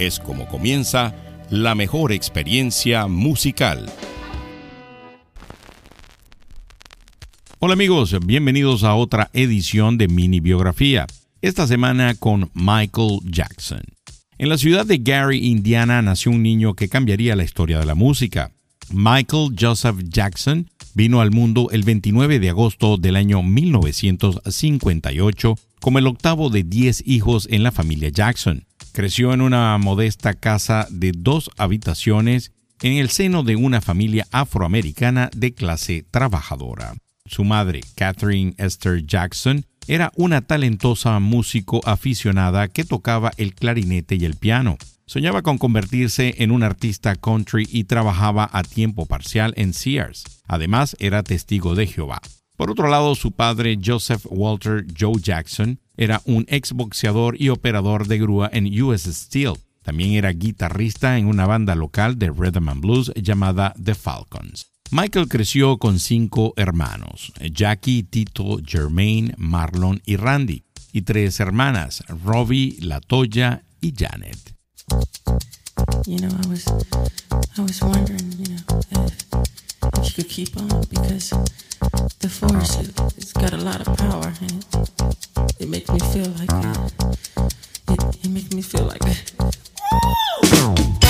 es como comienza la mejor experiencia musical. Hola amigos, bienvenidos a otra edición de Mini Biografía, esta semana con Michael Jackson. En la ciudad de Gary, Indiana, nació un niño que cambiaría la historia de la música. Michael Joseph Jackson vino al mundo el 29 de agosto del año 1958 como el octavo de 10 hijos en la familia Jackson. Creció en una modesta casa de dos habitaciones en el seno de una familia afroamericana de clase trabajadora. Su madre, Catherine Esther Jackson, era una talentosa músico aficionada que tocaba el clarinete y el piano. Soñaba con convertirse en un artista country y trabajaba a tiempo parcial en Sears. Además, era testigo de Jehová. Por otro lado, su padre, Joseph Walter Joe Jackson, era un exboxeador y operador de grúa en US Steel. También era guitarrista en una banda local de rhythm and blues llamada The Falcons. Michael creció con cinco hermanos, Jackie, Tito, Jermaine, Marlon y Randy, y tres hermanas, Robbie, Latoya y Janet. Force it makes me feel like it, it, it makes me feel like. Just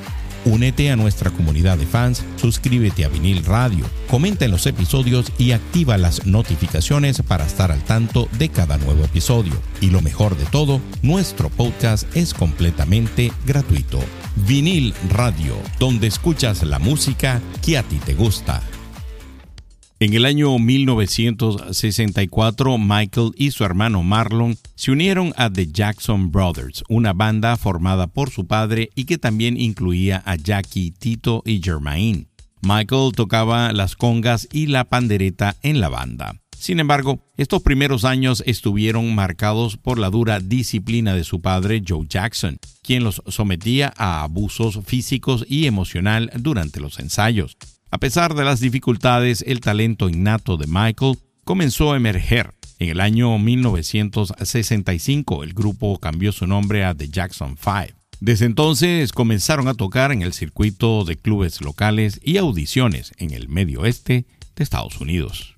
Únete a nuestra comunidad de fans, suscríbete a Vinil Radio, comenta en los episodios y activa las notificaciones para estar al tanto de cada nuevo episodio. Y lo mejor de todo, nuestro podcast es completamente gratuito. Vinil Radio, donde escuchas la música que a ti te gusta. En el año 1964, Michael y su hermano Marlon se unieron a The Jackson Brothers, una banda formada por su padre y que también incluía a Jackie, Tito y Germain. Michael tocaba las congas y la pandereta en la banda. Sin embargo, estos primeros años estuvieron marcados por la dura disciplina de su padre Joe Jackson, quien los sometía a abusos físicos y emocional durante los ensayos. A pesar de las dificultades, el talento innato de Michael comenzó a emerger. En el año 1965 el grupo cambió su nombre a The Jackson Five. Desde entonces comenzaron a tocar en el circuito de clubes locales y audiciones en el medio oeste de Estados Unidos.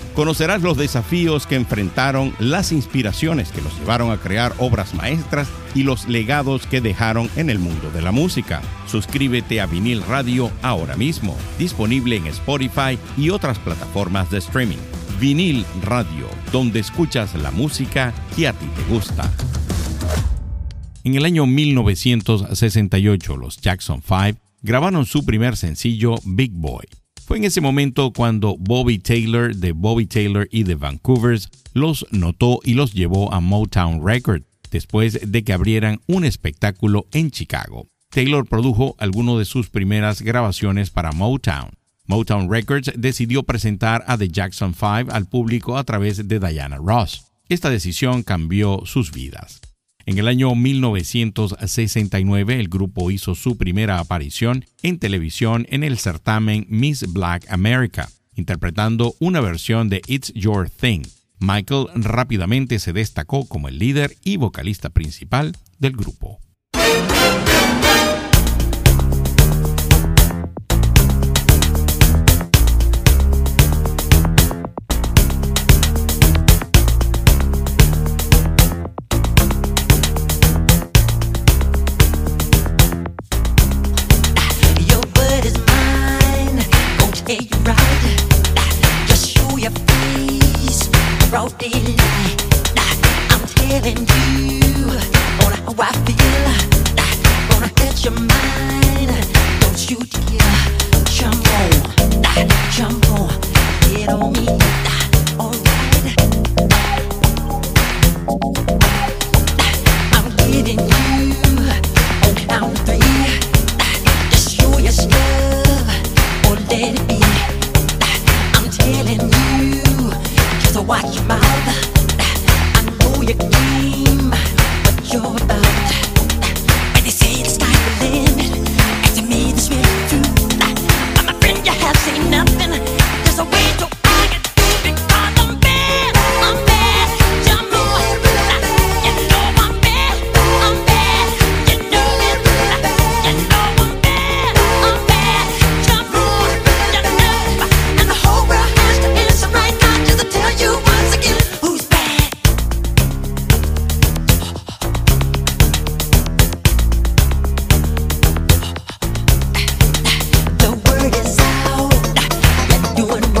Conocerás los desafíos que enfrentaron, las inspiraciones que los llevaron a crear obras maestras y los legados que dejaron en el mundo de la música. Suscríbete a Vinil Radio ahora mismo, disponible en Spotify y otras plataformas de streaming. Vinil Radio, donde escuchas la música que a ti te gusta. En el año 1968, los Jackson 5 grabaron su primer sencillo, Big Boy. Fue en ese momento cuando Bobby Taylor de Bobby Taylor y de Vancouver's los notó y los llevó a Motown Record después de que abrieran un espectáculo en Chicago. Taylor produjo algunas de sus primeras grabaciones para Motown. Motown Records decidió presentar a The Jackson 5 al público a través de Diana Ross. Esta decisión cambió sus vidas. En el año 1969 el grupo hizo su primera aparición en televisión en el certamen Miss Black America, interpretando una versión de It's Your Thing. Michael rápidamente se destacó como el líder y vocalista principal del grupo. Me. doing wrong.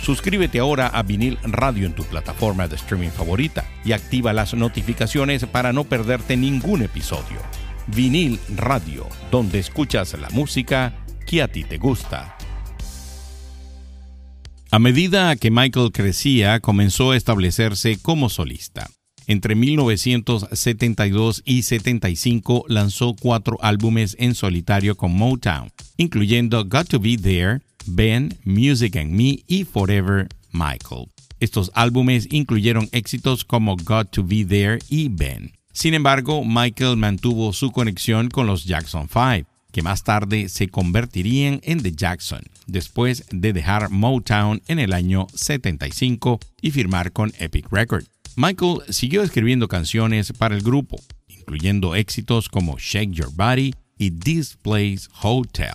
Suscríbete ahora a Vinil Radio en tu plataforma de streaming favorita y activa las notificaciones para no perderte ningún episodio. Vinil Radio, donde escuchas la música que a ti te gusta. A medida que Michael crecía, comenzó a establecerse como solista. Entre 1972 y 75 lanzó cuatro álbumes en solitario con Motown, incluyendo Got to Be There, Ben, Music and Me y Forever Michael. Estos álbumes incluyeron éxitos como Got to Be There y Ben. Sin embargo, Michael mantuvo su conexión con los Jackson 5, que más tarde se convertirían en The Jackson, después de dejar Motown en el año 75 y firmar con Epic Records. Michael siguió escribiendo canciones para el grupo, incluyendo éxitos como Shake Your Body y This Place Hotel.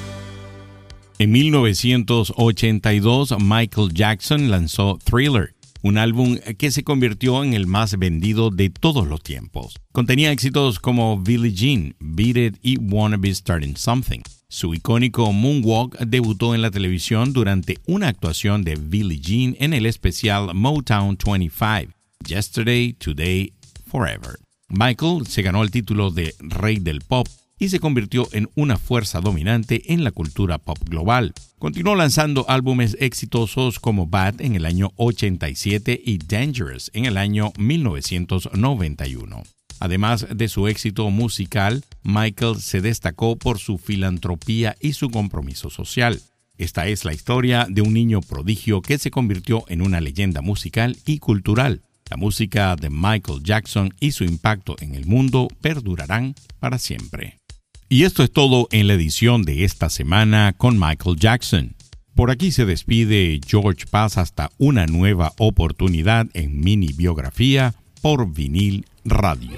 En 1982, Michael Jackson lanzó Thriller un álbum que se convirtió en el más vendido de todos los tiempos. Contenía éxitos como Billie Jean, Beat It y Wanna Be Starting Something. Su icónico Moonwalk debutó en la televisión durante una actuación de Billie Jean en el especial Motown 25, Yesterday, Today, Forever. Michael se ganó el título de Rey del Pop y se convirtió en una fuerza dominante en la cultura pop global. Continuó lanzando álbumes exitosos como Bad en el año 87 y Dangerous en el año 1991. Además de su éxito musical, Michael se destacó por su filantropía y su compromiso social. Esta es la historia de un niño prodigio que se convirtió en una leyenda musical y cultural. La música de Michael Jackson y su impacto en el mundo perdurarán para siempre. Y esto es todo en la edición de esta semana con Michael Jackson. Por aquí se despide George Paz hasta una nueva oportunidad en mini biografía por vinil radio.